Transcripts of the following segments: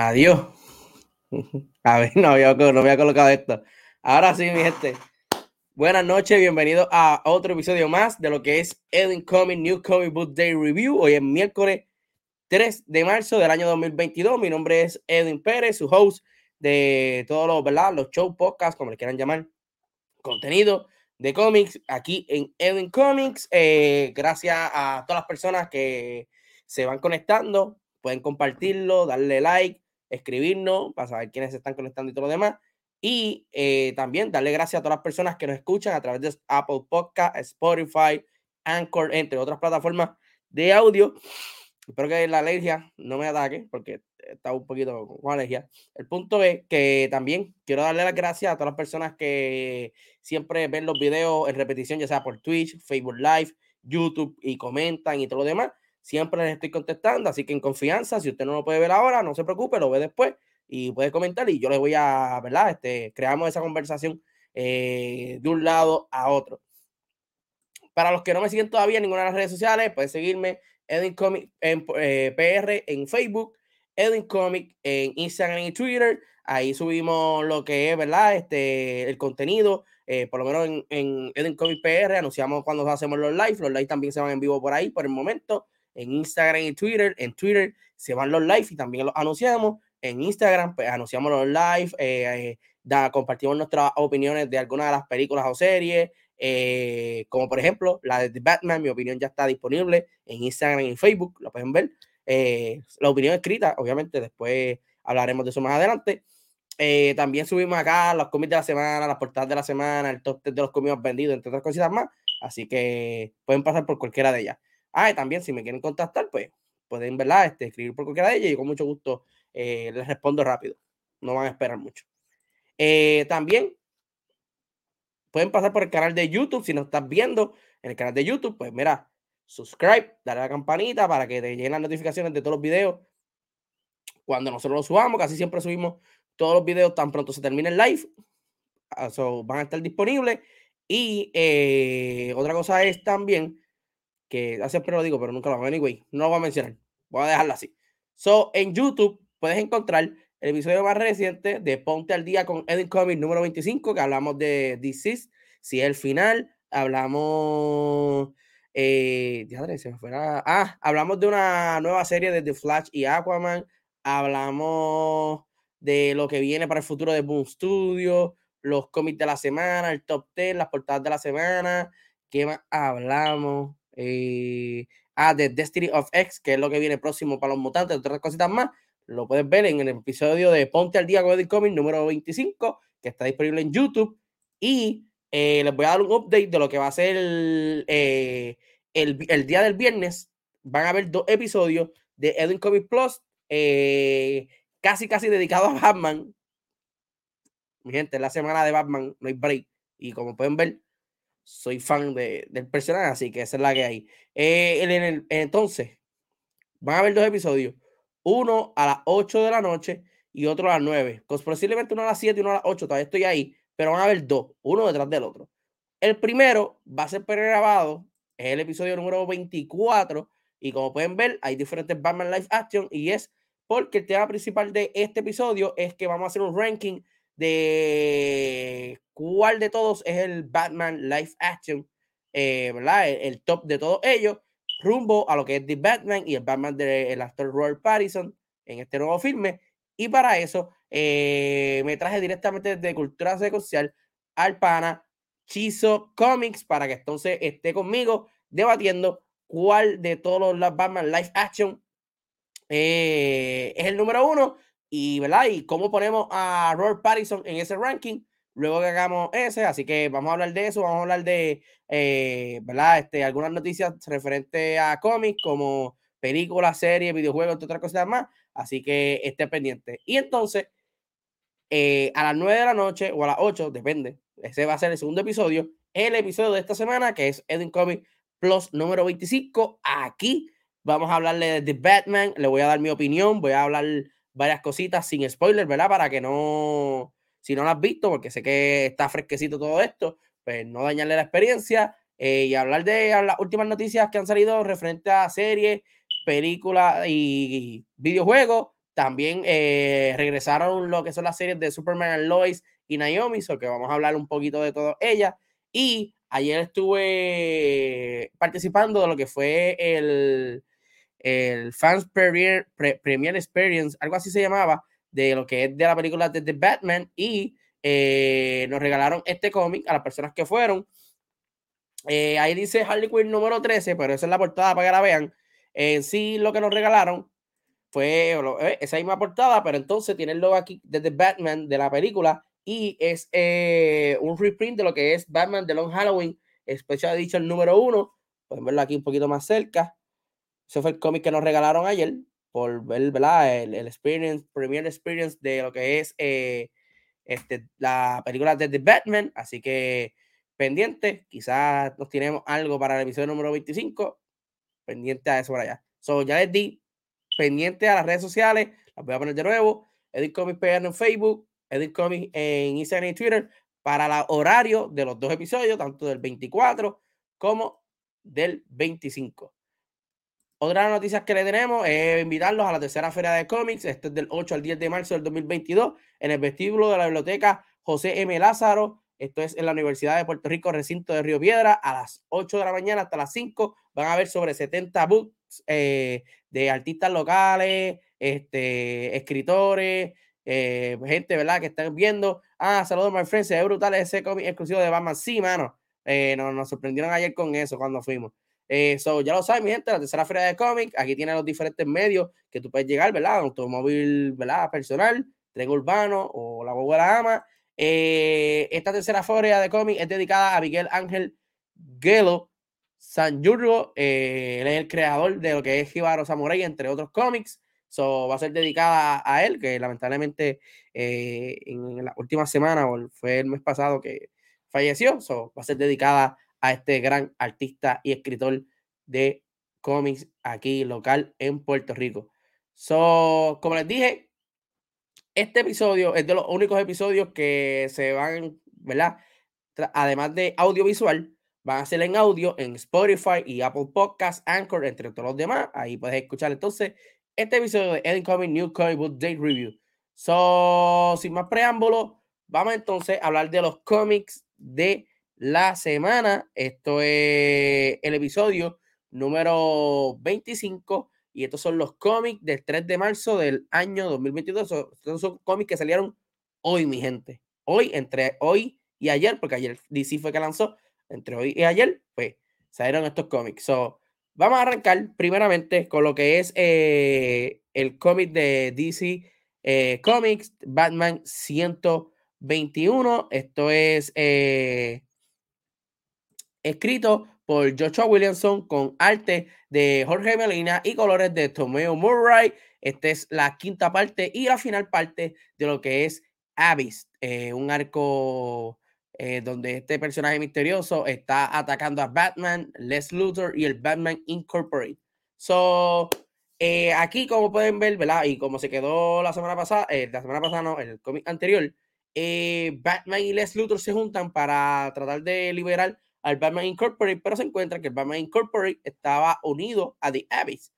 Adiós. A ver, no había, no había colocado esto. Ahora sí, mi gente. Buenas noches, bienvenidos a otro episodio más de lo que es Edwin Comic New Comic Book Day Review. Hoy es miércoles 3 de marzo del año 2022. Mi nombre es Edwin Pérez, su host de todos los, ¿verdad? Los show, podcasts, como le quieran llamar, contenido de cómics aquí en Edwin Comics. Eh, gracias a todas las personas que se van conectando pueden compartirlo, darle like, escribirnos para saber quiénes se están conectando y todo lo demás. Y eh, también darle gracias a todas las personas que nos escuchan a través de Apple Podcast, Spotify, Anchor, entre otras plataformas de audio. Espero que la alergia no me ataque porque está un poquito con alergia. El punto es que también quiero darle las gracias a todas las personas que siempre ven los videos en repetición, ya sea por Twitch, Facebook Live, YouTube y comentan y todo lo demás siempre les estoy contestando, así que en confianza, si usted no lo puede ver ahora, no se preocupe, lo ve después y puede comentar y yo les voy a, ¿verdad? Este, creamos esa conversación eh, de un lado a otro. Para los que no me siguen todavía en ninguna de las redes sociales, pueden seguirme Edwin Comic en eh, PR en Facebook, Edwin Comic en Instagram y Twitter. Ahí subimos lo que es, ¿verdad? Este, el contenido, eh, por lo menos en, en Edwin Comic PR, anunciamos cuando hacemos los live. Los live también se van en vivo por ahí por el momento en Instagram y Twitter. En Twitter se van los live y también los anunciamos. En Instagram, pues anunciamos los live, eh, eh, compartimos nuestras opiniones de algunas de las películas o series, eh, como por ejemplo la de The Batman. Mi opinión ya está disponible en Instagram y Facebook, lo pueden ver. la opinión escrita, obviamente, después hablaremos de eso más adelante. también subimos acá los cómics de la semana, las portadas de la semana, el top de los cómics vendidos, entre otras cositas más. Así que pueden pasar por cualquiera de ellas. Ah, también si me quieren contactar, pues pueden, ¿verdad? Este, escribir por cualquiera de ellas y con mucho gusto eh, les respondo rápido. No van a esperar mucho. Eh, también pueden pasar por el canal de YouTube. Si nos estás viendo en el canal de YouTube, pues mira, subscribe, dale a la campanita para que te lleguen las notificaciones de todos los videos cuando nosotros los subamos. Casi siempre subimos todos los videos tan pronto se termine el live. Ah, van a estar disponibles. Y eh, otra cosa es también que siempre lo digo, pero nunca lo hago. Anyway, no voy a mencionar. Voy a dejarlo así. So, en YouTube puedes encontrar el episodio más reciente de Ponte al Día con Edwin Comics número 25, que hablamos de This si es el final. Hablamos. Eh, se me. Ah, hablamos de una nueva serie de The Flash y Aquaman. Hablamos de lo que viene para el futuro de Boom Studio, los cómics de la semana, el top 10, las portadas de la semana. ¿Qué más hablamos? Eh, ah, de Destiny of X, que es lo que viene próximo para los mutantes, otras cositas más, lo puedes ver en el episodio de Ponte al Día con Edith Comics número 25, que está disponible en YouTube. Y eh, les voy a dar un update de lo que va a ser el, eh, el, día del viernes. Van a haber dos episodios de Edwin Comics Plus, eh, casi casi dedicados a Batman. Mi gente, la semana de Batman, no hay break. Y como pueden ver, soy fan de, del personaje, así que esa es la que hay. Eh, en el, entonces, van a haber dos episodios, uno a las 8 de la noche y otro a las 9. Posiblemente uno a las 7 y uno a las 8, todavía estoy ahí, pero van a haber dos, uno detrás del otro. El primero va a ser pregrabado, es el episodio número 24, y como pueden ver, hay diferentes Batman Live Action, y es porque el tema principal de este episodio es que vamos a hacer un ranking de cuál de todos es el Batman Live Action ¿verdad? El, top de todos ellos, rumbo a lo que es The Batman y el Batman del actor Robert Pattinson en este nuevo filme. Y para eso me traje directamente de Cultura Social al pana Chizo Comics para que entonces esté conmigo debatiendo cuál de todos los Batman Live Action eh, es el número uno y, ¿verdad? Y cómo ponemos a Robert Pattinson en ese ranking luego que hagamos ese. Así que vamos a hablar de eso, vamos a hablar de, eh, ¿verdad? Este, algunas noticias referentes a cómics como películas, series, videojuegos, entre otras cosas más. Así que esté pendiente. Y entonces, eh, a las 9 de la noche o a las 8, depende, ese va a ser el segundo episodio, el episodio de esta semana, que es Edwin Comic Plus número 25. Aquí vamos a hablarle de The Batman, le voy a dar mi opinión, voy a hablar varias cositas sin spoiler, ¿verdad? Para que no, si no lo has visto, porque sé que está fresquecito todo esto, pues no dañarle la experiencia eh, y hablar de las últimas noticias que han salido referente a series, películas y videojuegos. También eh, regresaron lo que son las series de Superman Lois y Naomi, so que vamos a hablar un poquito de todo ella. Y ayer estuve participando de lo que fue el, el Fans Premier, Premier Experience, algo así se llamaba, de lo que es de la película de The Batman. Y eh, nos regalaron este cómic a las personas que fueron. Eh, ahí dice Harley Quinn número 13, pero esa es la portada para que la vean. En sí, lo que nos regalaron fue eh, esa misma portada, pero entonces tiene el logo aquí de The Batman de la película y es eh, un reprint de lo que es Batman The Long Halloween Special Edition número uno. Pueden verlo aquí un poquito más cerca. Ese fue el cómic que nos regalaron ayer por ver ¿verdad? El, el experience, Premier Experience de lo que es eh, este, la película de The Batman. Así que pendiente, quizás nos tenemos algo para el episodio número 25. Pendiente a eso por allá. So, ya les di pendiente a las redes sociales. Las voy a poner de nuevo. Edit Comics PR en Facebook, Edit Comics en Instagram y Twitter para el horario de los dos episodios, tanto del 24 como del 25. Otra noticia que le tenemos es invitarlos a la tercera feria de cómics. Este es del 8 al 10 de marzo del 2022 en el vestíbulo de la biblioteca José M. Lázaro. Esto es en la Universidad de Puerto Rico, recinto de Río Piedra, a las 8 de la mañana hasta las 5. Van a haber sobre 70 books eh, de artistas locales, este, escritores, eh, gente, ¿verdad? Que están viendo. Ah, saludos, my friends. Es brutal ese cómic exclusivo de Batman. Sí, mano. Eh, nos, sorprendieron ayer con eso cuando fuimos. Eh, ya lo saben, mi gente, la tercera feria de cómics. Aquí tiene los diferentes medios que tú puedes llegar, ¿verdad? Automóvil, ¿verdad? Personal, tren urbano o la la ama. Eh, esta tercera feria de cómics es dedicada a Miguel Ángel Gelo San Yurgo. él es el creador de lo que es Jibaro Samurai, entre otros cómics. So, va a ser dedicada a, él, que lamentablemente eh, en la última semana, o fue el mes pasado que falleció, so, va a ser dedicada a este gran artista y escritor de cómics aquí local en Puerto Rico. So, como les dije, este episodio es de los únicos episodios que se van, ¿verdad? Además de audiovisual, van a ser en audio en Spotify y Apple Podcasts, Anchor, entre todos los demás. Ahí puedes escuchar entonces este episodio de Incoming New Comic Book Date Review. So, sin más preámbulos, vamos entonces a hablar de los cómics de la semana. Esto es el episodio número 25 y estos son los cómics del 3 de marzo del año 2022. Estos son cómics que salieron hoy, mi gente. Hoy, entre hoy y ayer, porque ayer DC fue que lanzó, entre hoy y ayer, pues salieron estos cómics. So, Vamos a arrancar primeramente con lo que es eh, el cómic de DC eh, Comics, Batman 121. Esto es eh, escrito por Joshua Williamson con arte de Jorge Melina y colores de Tomeo Murray. Esta es la quinta parte y la final parte de lo que es Abyss, un arco eh, donde este personaje misterioso está atacando a Batman, Les Luthor y el Batman Incorporated. So, eh, aquí, como pueden ver, ¿verdad? Y como se quedó la semana pasada, eh, la semana pasada no, el cómic anterior, Batman y Les Luthor se juntan para tratar de liberar al Batman Incorporated, pero se encuentra que el Batman Incorporated estaba unido a The Abyss.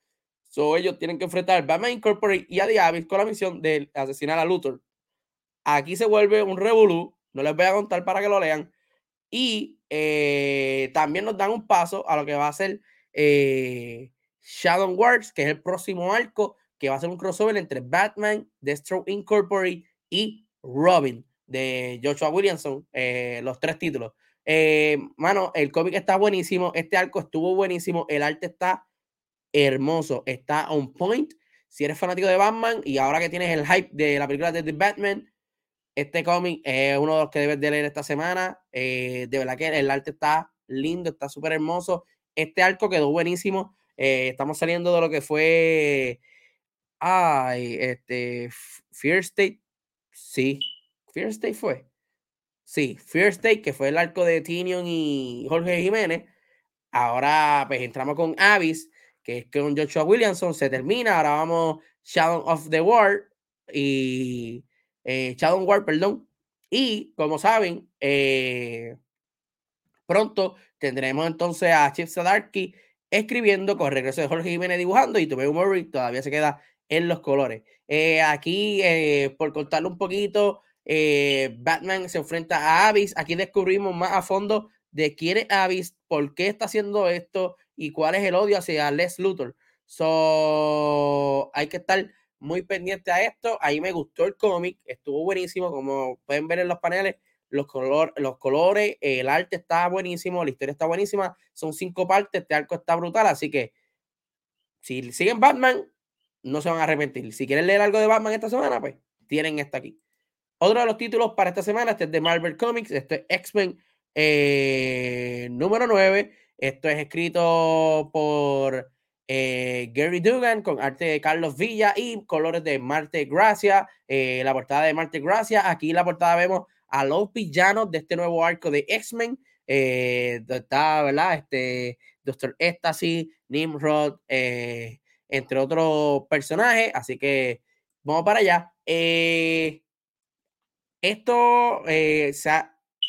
So, ellos tienen que enfrentar al Batman Incorporated y a The Abyss con la misión de asesinar a Luthor. Aquí se vuelve un revolú no les voy a contar para que lo lean. Y eh, también nos dan un paso a lo que va a ser eh, Shadow Wars, que es el próximo arco, que va a ser un crossover entre Batman, Deathstroke Incorporated y Robin de Joshua Williamson, eh, los tres títulos. Mano, el cómic está buenísimo, este arco estuvo buenísimo, el arte está hermoso, está on point. Si eres fanático de Batman y ahora que tienes el hype de la película de The Batman, este cómic es uno de los que debes de leer esta semana. Eh, de verdad que el arte está lindo, está súper hermoso. Este arco quedó buenísimo. Eh, estamos saliendo de lo que fue. Ay, este. Fear State. Sí. Fear State fue. Sí, Fear State, que fue el arco de Tinion y Jorge Jiménez. Ahora, pues entramos con Avis, que es con Joshua Williamson. Se termina. Ahora vamos Shadow of the War. Y eh, Shadow War, perdón. Y como saben, eh, pronto tendremos entonces a Chip Sadarki escribiendo con regreso de Jorge Jiménez dibujando y Tomeu Murray todavía se queda en los colores. Eh, aquí, eh, por contarle un poquito, Batman se enfrenta a Avis. Aquí descubrimos más a fondo de quién es Avis, por qué está haciendo esto y cuál es el odio hacia Les Luthor. So, hay que estar muy pendiente a esto. Ahí me gustó el cómic, estuvo buenísimo, como pueden ver en los paneles, los, color, los colores, el arte está buenísimo, la historia está buenísima, son cinco partes, este arco está brutal, así que si siguen Batman, no se van a arrepentir. Si quieren leer algo de Batman esta semana, pues tienen esta aquí. Otro de los títulos para esta semana, este es de Marvel Comics, este es X-Men eh, número 9. Esto es escrito por eh, Gary Dugan con arte de Carlos Villa y colores de Marte Gracia. Eh, la portada de Marte Gracia. Aquí en la portada vemos a los villanos de este nuevo arco de X-Men. Está, ¿verdad? Este Doctor Ecstasy, Nimrod, entre otros personajes. Así que vamos para allá. Esto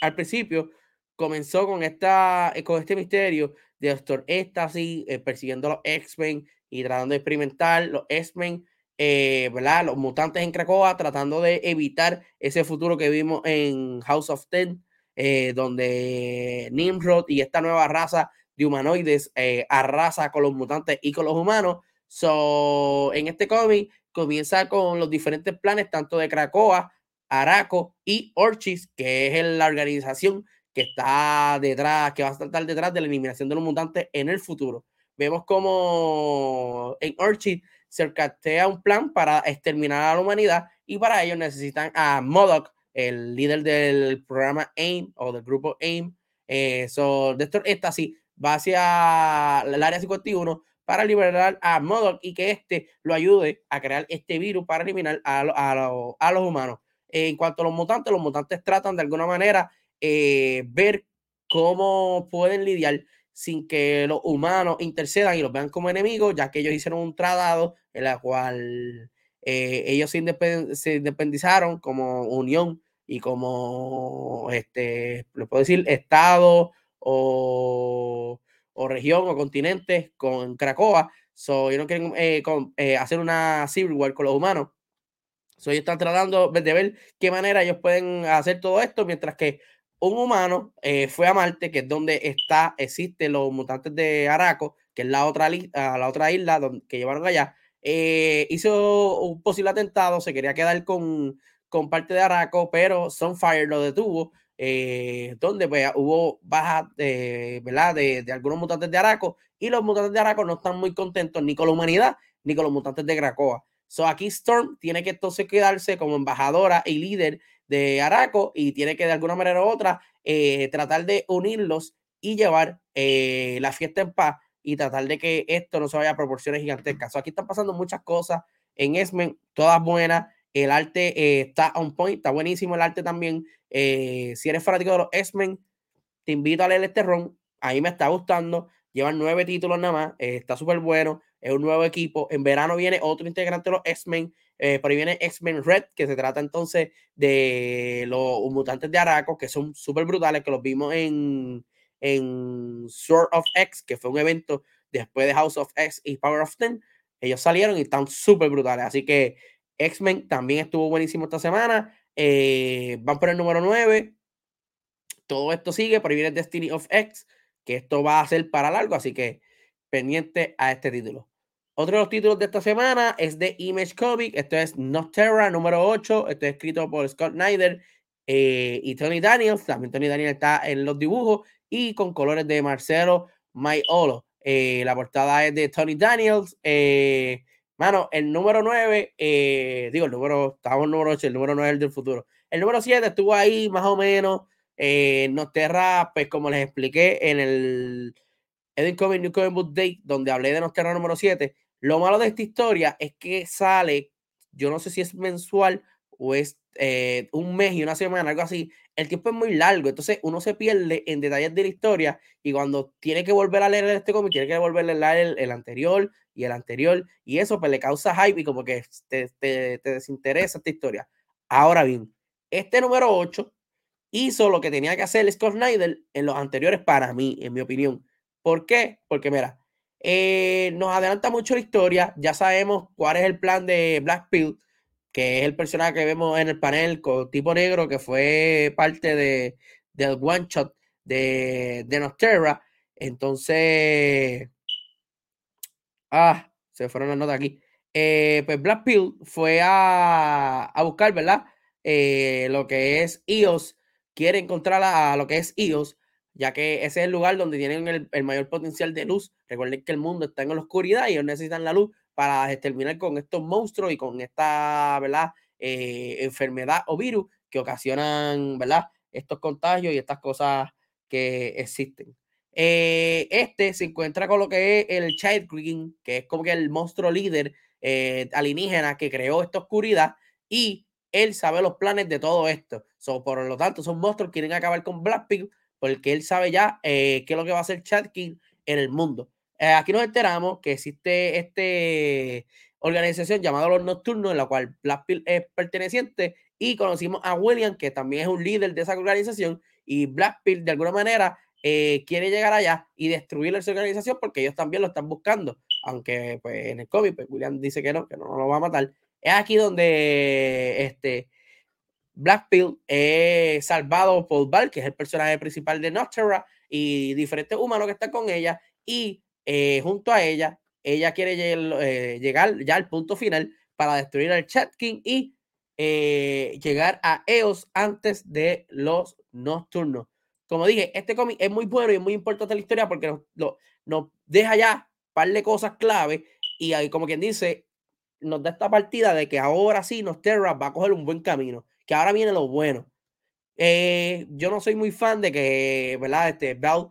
al principio comenzó con, esta, con este misterio de Doctor Ecstasy, eh, persiguiendo a los X-Men y tratando de experimentar los X-Men, eh. Los mutantes en Krakoa, tratando de evitar ese futuro que vimos en House of Ten, eh, donde Nimrod y esta nueva raza de humanoides arrasa con los mutantes y con los humanos. So, en este cómic comienza con los diferentes planes, tanto de Krakoa, Araco y Orchis, que es la organización que está detrás, que va a estar detrás de la eliminación de los mutantes en el futuro. Vemos como en Orchid se cartea un plan para exterminar a la humanidad y para ello necesitan a Modoc, el líder del programa AIM o del grupo AIM. Eh, so, esta así va hacia el área 51 para liberar a Modoc y que este lo ayude a crear este virus para eliminar a los humanos. En cuanto a los mutantes, los mutantes tratan de alguna manera eh, ver cómo pueden lidiar sin que los humanos intercedan y los vean como enemigos, ya que ellos hicieron un tratado en la cual eh, ellos se, independizaron como unión y como, este, les puedo decir, estado o, región o continente con Cracoa. So, ellos no quieren eh, hacer una civil war con los humanos. So, ellos están tratando de ver qué manera ellos pueden hacer todo esto, mientras que un humano eh, fue a Marte, que es donde está, existen los mutantes de Araco, que es la otra, la otra isla donde, que llevaron allá. Eh, hizo un posible atentado, se quería quedar con, con parte de Araco, pero Sunfire lo detuvo, eh, donde pues, hubo bajas de, ¿verdad? De, de, algunos mutantes de Araco, y los mutantes de Araco no están muy contentos ni con la humanidad ni con los mutantes de Krakoa. So aquí Storm tiene que entonces quedarse como embajadora y líder de Araco y tiene que de alguna manera u otra eh, tratar de unirlos y llevar eh, la fiesta en paz y tratar de que esto no se vaya a proporciones gigantescas. aquí están pasando muchas cosas en Esmen, todas buenas. El arte eh, está on point, está buenísimo el arte también. si eres fanático de los Esmen, te invito a leer este ron. Ahí me está gustando. Llevan nueve títulos nada más. está súper bueno. Es un nuevo equipo. En verano viene otro integrante de los X-Men. Eh, por ahí viene X-Men Red, que se trata entonces de los mutantes de Araco, que son súper brutales, que los vimos en, en Sword of X, que fue un evento después de House of X y Power of Ten. Ellos salieron y están súper brutales. Así que X-Men también estuvo buenísimo esta semana. Eh, van por el número 9. todo esto sigue, por ahí viene Destiny of X, que esto va a ser para largo, así que pendiente a este título. Otro de los títulos de esta semana es de Image Comic. Esto es Terra número 8. Esto es escrito por Scott Snyder eh, y Tony Daniels. También Tony Daniels está en los dibujos y con colores de Marcelo Maiolo. Eh, la portada es de Tony Daniels. Eh, mano, el número 9, digo, el número, estamos en número 8, el número 9 es el del futuro. El número 7 estuvo ahí más o menos. Eh, Nosterra, pues como les expliqué en el Eden Comic New Comic Book Day, donde hablé de Nosterra número 7, lo malo de esta historia es que sale, yo no sé si es mensual o es eh, un mes y una semana, algo así. El tiempo es muy largo, entonces uno se pierde en detalles de la historia y cuando tiene que volver a leer este cómic, tiene que volver a leer el, anterior y el anterior, y eso pues le causa hype y como que te, te, te desinteresa esta historia. Ahora bien, este número 8 hizo lo que tenía que hacer Scott Snyder en los anteriores para mí, en mi opinión. ¿Por qué? Porque mira, eh, nos adelanta mucho la historia, ya sabemos cuál es el plan de Black Pill, que es el personaje que vemos en el panel con tipo negro, que fue parte de, del one shot de, de. Entonces, ah, se fueron las notas aquí. Eh, pues Black Pill fue a, a buscar, ¿verdad? Eh, lo que es IOS, quiere encontrar a, lo que es IOS, ya que ese es el lugar donde tienen el, mayor potencial de luz. Recuerden que el mundo está en la oscuridad y ellos necesitan la luz para terminar con estos monstruos y con esta, ¿verdad? Eh, enfermedad o virus que ocasionan, ¿verdad? Estos contagios y estas cosas que existen. Eh, este se encuentra con lo que es el Child King, que es como que el monstruo líder alienígena que creó esta oscuridad y él sabe los planes de todo esto. por lo tanto, son monstruos quieren acabar con Blackpink porque él sabe ya eh, qué es lo que va a hacer Chad King en el mundo. Eh, aquí nos enteramos que existe esta organización llamada Los Nocturnos, en la cual Blackpink es perteneciente, y conocimos a William, que también es un líder de esa organización, y Blackpink de alguna manera eh, quiere llegar allá y destruir esa organización porque ellos también lo están buscando, aunque pues, en el cómic pues, William dice que no, que no lo va a matar. Es aquí donde este Blackpill es salvado por Val, que es el personaje principal de Nostra, y diferentes humanos que están con ella. Y eh, junto a ella, ella quiere eh, llegar ya al punto final para destruir al Chat King y eh, llegar a EOS antes de los nocturnos. Como dije, este cómic es muy bueno y es muy importante la historia porque nos, nos deja ya un par de cosas clave y ahí, como quien dice, nos da esta partida de que ahora sí Nosterra va a coger un buen camino, que ahora viene lo bueno. Eh, yo no soy muy fan de que, ¿verdad? Este Bell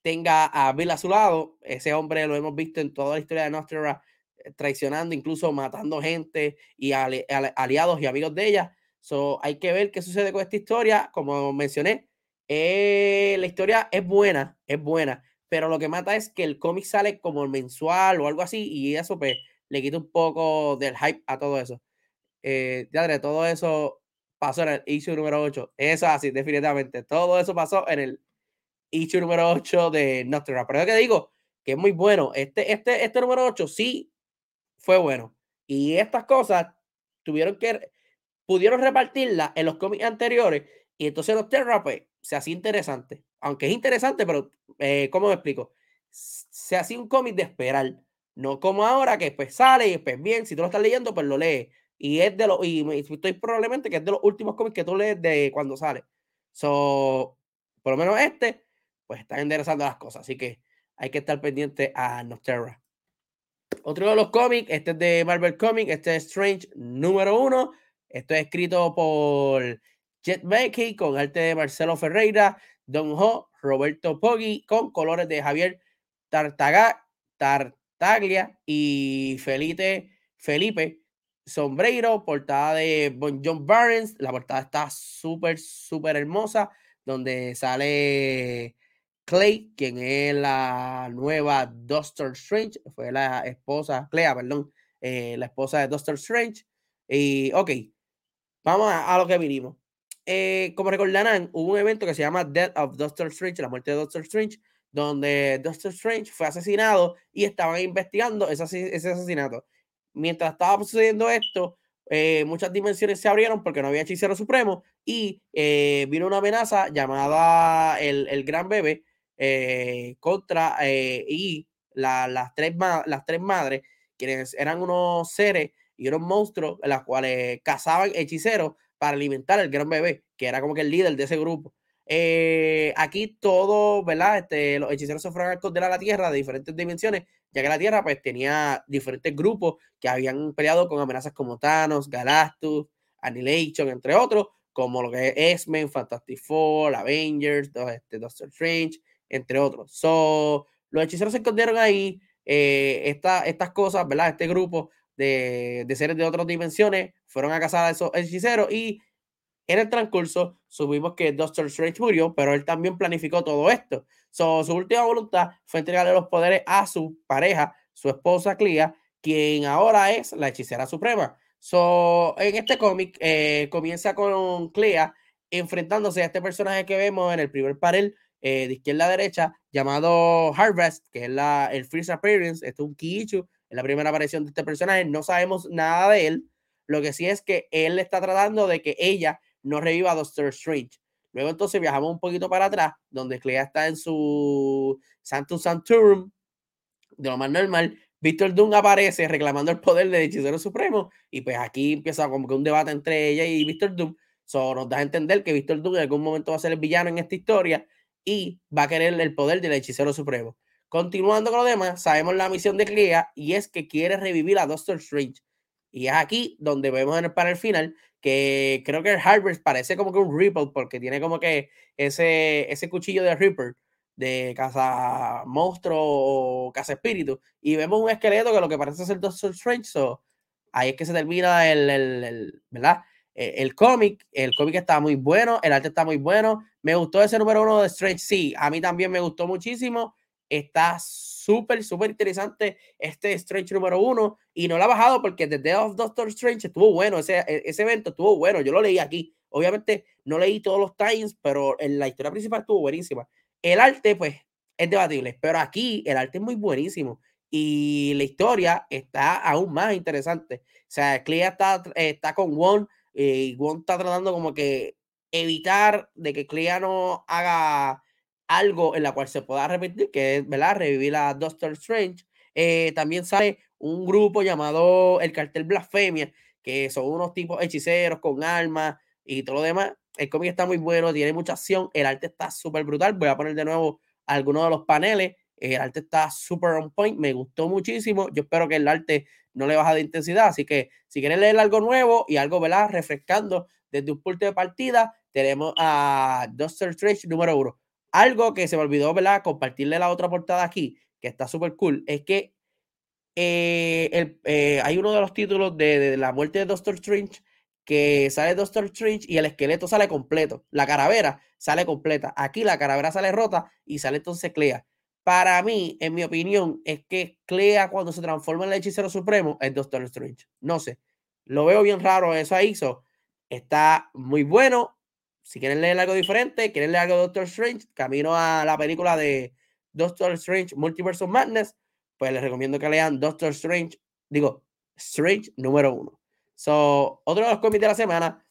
tenga a Bill a su lado. Ese hombre lo hemos visto en toda la historia de Nosterra, eh, traicionando, incluso matando gente y aliados y amigos de ella. So, hay que ver qué sucede con esta historia. Como mencioné, eh, la historia es buena, es buena, pero lo que mata es que el cómic sale como mensual o algo así y eso pues le quita un poco del hype a todo eso. Eh, todo eso pasó en el issue número 8. Eso así, definitivamente. Todo eso pasó en el issue número 8 de Nostra. Pero es que digo que es muy bueno. Este, este, este número 8 sí fue bueno. Y estas cosas tuvieron que, pudieron repartirla en los cómics anteriores. Y entonces Nostra, pues, se hacía interesante. Aunque es interesante, pero, eh, ¿cómo me explico? Se hacía un cómic de esperar. No como ahora que pues sale y pues bien, si tú lo estás leyendo, pues lo lees. Y es de los, y estoy probablemente que es de los últimos cómics que tú lees de cuando sale. So, por lo menos este, pues está enderezando las cosas. Así que hay que estar pendiente a Nosterra. Otro de los cómics, este es de Marvel Comics, este es Strange número uno. Esto es escrito por Jet Becky con arte de Marcelo Ferreira, Don Ho, Roberto Poggi, con colores de Javier Tartaga, Tar, Taglia y Felipe, Felipe Sombreiro, portada de John Barnes. La portada está súper, súper hermosa, donde sale Clay, quien es la nueva Doctor Strange, fue la esposa, Clea, perdón, eh, la esposa de Doctor Strange. Y ok, vamos a, lo que vinimos. Eh, como recordarán, hubo un evento que se llama Death of Doctor Strange, la muerte de Doctor Strange, donde Doctor Strange fue asesinado y estaban investigando ese, ese asesinato. Mientras estaba sucediendo esto, eh, muchas dimensiones se abrieron porque no había hechicero supremo y eh, vino una amenaza llamada el, el Gran Bebé eh, contra y las, tres las tres madres, quienes eran unos seres y unos monstruos los cuales cazaban hechiceros para alimentar al Gran Bebé, que era como que el líder de ese grupo. Aquí todo, ¿verdad? Este, los hechiceros se fueron a esconder a la Tierra de diferentes dimensiones ya que la Tierra pues tenía diferentes grupos que habían peleado con amenazas como Thanos, Galactus, Annihilation, entre otros, como lo que es X-Men, Fantastic Four, Avengers, este, Doctor Strange, entre otros. So, los hechiceros se escondieron ahí, eh, estas cosas, ¿verdad? Este grupo de, de, seres de otras dimensiones fueron a cazar a esos hechiceros y en el transcurso subimos que Doctor Strange murió, pero él también planificó todo esto. So, su última voluntad fue entregarle los poderes a su pareja, su esposa Clea, quien ahora es la hechicera suprema. So, en este cómic eh, comienza con Clea enfrentándose a este personaje que vemos en el primer panel eh, de izquierda a derecha, llamado Harvest, que es la, el First Appearance. Esto es un Kiichu, es la primera aparición de este personaje. No sabemos nada de él. Lo que sí es que él está tratando de que ella no reviva a Doctor Strange. Luego entonces viajamos un poquito para atrás, donde Clea está en su Santum Santurum, de lo más normal. Víctor Doom aparece reclamando el poder del hechicero supremo y pues aquí empieza como que un debate entre ella y Víctor Doom. So, nos da a entender que Víctor Doom en algún momento va a ser el villano en esta historia y va a querer el poder del hechicero supremo. Continuando con lo demás, sabemos la misión de Clea y es que quiere revivir a Doctor Strange. Y es aquí donde vemos en el panel final que creo que el Harvest parece como que un Ripple porque tiene como que ese, ese cuchillo de Ripper de caza monstruo o caza espíritu y vemos un esqueleto que lo que parece ser Doctor Strange so, ahí es que se termina el, el, el ¿verdad? E, el, cómic, el cómic está muy bueno, el arte está muy bueno, me gustó ese número uno de Strange, sí, a mí también me gustó muchísimo, está súper, súper interesante este Strange número uno y no lo ha bajado porque The Death of Doctor Strange estuvo bueno, ese, e, ese evento estuvo bueno, yo lo leí aquí. Obviamente no leí todos los times, pero en la historia principal estuvo buenísima. El arte, pues, es debatible, pero aquí el arte es muy buenísimo y la historia está aún más interesante. O sea, Clea está, está con Won y Won está tratando como que evitar de que Clea no haga algo en la cual se pueda repetir, que es, ¿verdad? Revivir a Doctor Strange. Eh, también sale un grupo llamado el Cartel Blasfemia, que son unos tipos hechiceros con armas y todo lo demás. El cómic está muy bueno, tiene mucha acción, el arte está súper brutal. Voy a poner de nuevo algunos de los paneles. El arte está súper on point, me gustó muchísimo. Yo espero que el arte no le baja de intensidad. Así que si quieren leer algo nuevo y algo, ¿verdad? Refrescando desde un punto de partida, tenemos a Doctor Strange número uno. Algo que se me olvidó, ¿verdad? Compartirle la otra portada aquí, que está súper cool, es que eh, el, eh, hay uno de los títulos de, la muerte de Doctor Strange que sale Doctor Strange y el esqueleto sale completo. La caravera sale completa. Aquí la caravera sale rota y sale entonces Clea. Para mí, en mi opinión, es que Clea cuando se transforma en el hechicero supremo es Doctor Strange. No sé. Lo veo bien raro eso ahí. So, está muy bueno si quieren leer algo diferente, quieren leer algo de Doctor Strange, camino a la película de Doctor Strange Multiverse of Madness, pues les recomiendo que lean Doctor Strange, digo, Strange número uno. So, otro de los cómics de la semana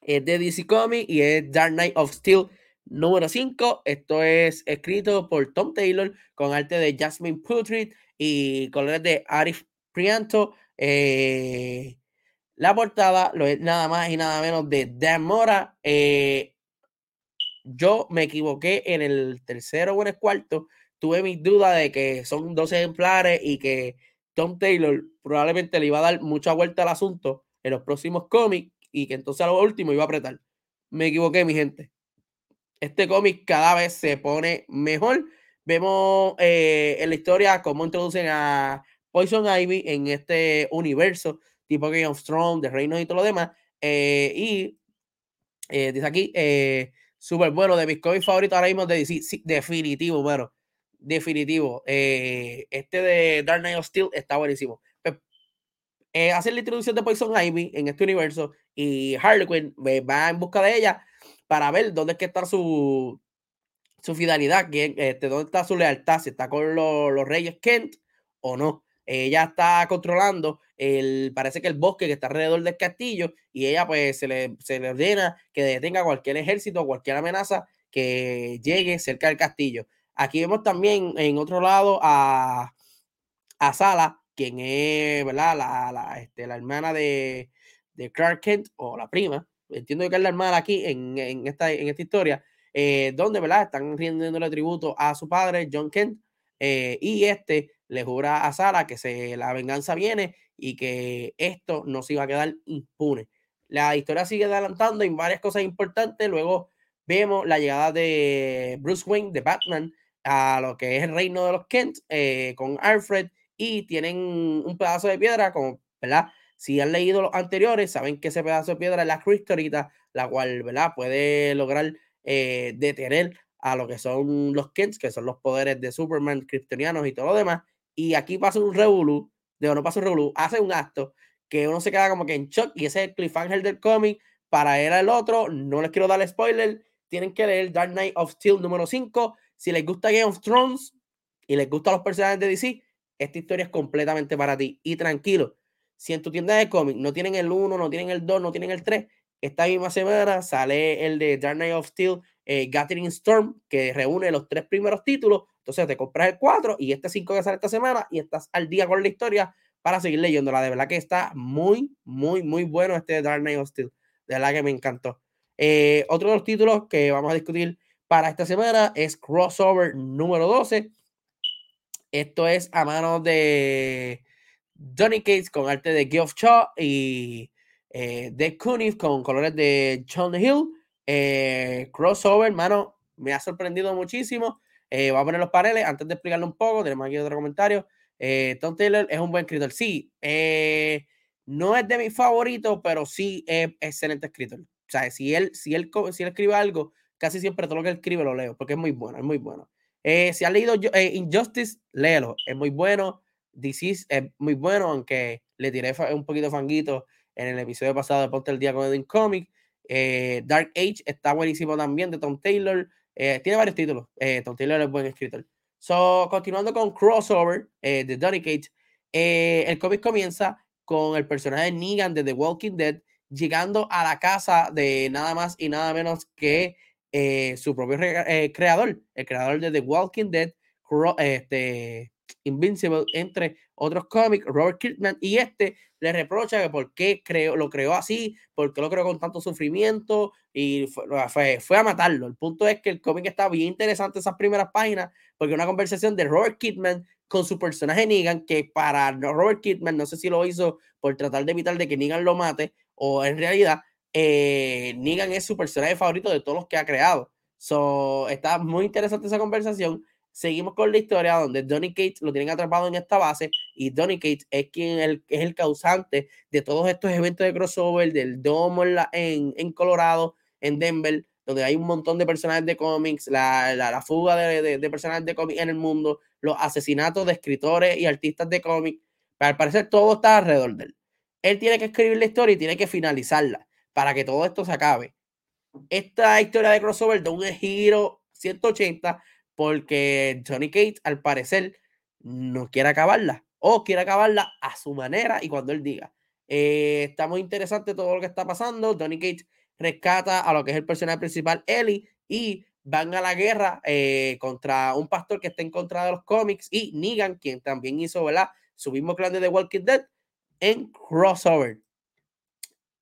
es de DC Comics y es Dark Knight of Steel número 5. Esto es escrito por Tom Taylor con arte de Jasmine Putrid y colores de Arif Prianto. Eh, la portada lo es nada más y nada menos de Dan Mora. Eh, yo me equivoqué en el tercero o en el cuarto. Tuve mis dudas de que son dos ejemplares y que Tom Taylor probablemente le iba a dar mucha vuelta al asunto en los próximos cómics y que entonces a lo último iba a apretar. Me equivoqué, mi gente. Este cómic cada vez se pone mejor. Vemos eh, en la historia cómo introducen a Poison Ivy en este universo tipo Game of Thrones, de Reinos y todo lo demás. Eh, y eh, dice aquí, eh, súper bueno, de mis cómics favoritos ahora mismo de DC, sí, definitivo, bueno, definitivo. este de Dark Knight of Steel está buenísimo. Pues, hacer la introducción de Poison Ivy en este universo y Harley Quinn va en busca de ella para ver dónde es que está su, su fidelidad, quién, este, dónde está su lealtad, si está con los Reyes Kent o no. ella está controlando el, parece que el bosque que está alrededor del castillo y ella pues se le, se le ordena que detenga cualquier ejército o cualquier amenaza que llegue cerca del castillo. Aquí vemos también en otro lado a, a Sala, quien es, ¿verdad? La, la, este, la hermana de, de, Clark Kent o la prima. Entiendo que es la hermana aquí en, en, esta, en esta historia, eh, donde, ¿verdad? Están rindiéndole tributo a su padre, John Kent, eh, y este le jura a Sara que se, la venganza viene y que esto no se iba a quedar impune. La historia sigue adelantando en varias cosas importantes. Luego vemos la llegada de Bruce Wayne, de Batman, a lo que es el reino de los Kent, eh, con Alfred, y tienen un pedazo de piedra, como, ¿verdad? Si han leído los anteriores, saben que ese pedazo de piedra es la cristorita, la cual, ¿verdad? Puede lograr eh, detener a lo que son los Kents, que son los poderes de Superman, kryptonianos y todo lo demás. Y aquí pasa un revolú, de no pasa un revolú, hace un acto que uno se queda como que en shock y ese es el cliffhanger del cómic. Para él al otro, no les quiero dar spoiler, tienen que leer Dark Knight of Steel número 5. Si les gusta Game of Thrones y les gustan los personajes de DC, esta historia es completamente para ti. Y tranquilo, si en tu tienda de cómic no tienen el 1, no tienen el 2, no tienen el 3, esta misma semana sale el de Dark Knight of Steel, eh, Gathering Storm, que reúne los tres primeros títulos. Entonces te compras el 4 y este 5 que sale esta semana y estás al día con la historia para seguir leyéndola. De verdad que está muy, muy, muy bueno este Dark Knight of Steel. De verdad que me encantó. Eh, otro de los títulos que vamos a discutir para esta semana es Crossover número 12. Esto es a mano de Donny Cates con arte de Geoff Shaw y eh, de con colores de John Hill. Eh, crossover, hermano, me ha sorprendido muchísimo. Eh, voy a poner los paneles antes de explicarlo un poco. Tenemos aquí otro comentario. Eh, Tom Taylor es un buen escritor. Sí, eh, no es de mis favoritos, pero sí es excelente escritor. O sea, si él, si él, si él escribe algo, casi siempre todo lo que él escribe lo leo, porque es muy bueno, es muy bueno. Eh, si has leído Injustice, léelo, es muy bueno. Disease es muy bueno, aunque le tiré un poquito fanguito en el episodio pasado de Ponte el Día con Edwin Comic. Dark Age está buenísimo también de Tom Taylor. Eh, tiene varios títulos. Eh, Tom Taylor es buen escritor. So, continuando con Crossover de Donny Cage, el cómic comienza con el personaje de Negan de The Walking Dead llegando a la casa de nada más y nada menos que su propio creador, el creador de The Walking Dead, este, Invincible, entre otros cómics, Robert Kirkman, y este le reprocha que por qué creó, lo creó así, por qué lo creó con tanto sufrimiento, y fue, fue, a matarlo. El punto es que el cómic está bien interesante, esas primeras páginas, porque una conversación de Robert Kirkman con su personaje Negan, que para Robert Kirkman, no sé si lo hizo por tratar de evitar de que Negan lo mate, o en realidad, eh, Negan es su personaje favorito de todos los que ha creado. So, está muy interesante esa conversación seguimos con la historia donde Donny Cates lo tienen atrapado en esta base y Donny Cates es quien es el causante de todos estos eventos de crossover, del domo en, Colorado, en Denver, donde hay un montón de personajes de cómics, la, la, fuga de, de, de, personajes de cómics en el mundo, los asesinatos de escritores y artistas de cómics. Al parecer todo está alrededor de él. Él tiene que escribir la historia y tiene que finalizarla para que todo esto se acabe. Esta historia de crossover da un giro 180 porque Johnny Cage al parecer no quiere acabarla o quiere acabarla a su manera y cuando él diga. Eh, está muy interesante todo lo que está pasando. Johnny Cage rescata a lo que es el personaje principal, Ellie, y van a la guerra eh, contra un pastor que está en contra de los cómics y Negan, quien también hizo ¿verdad? su mismo clan de The Walking Dead en crossover.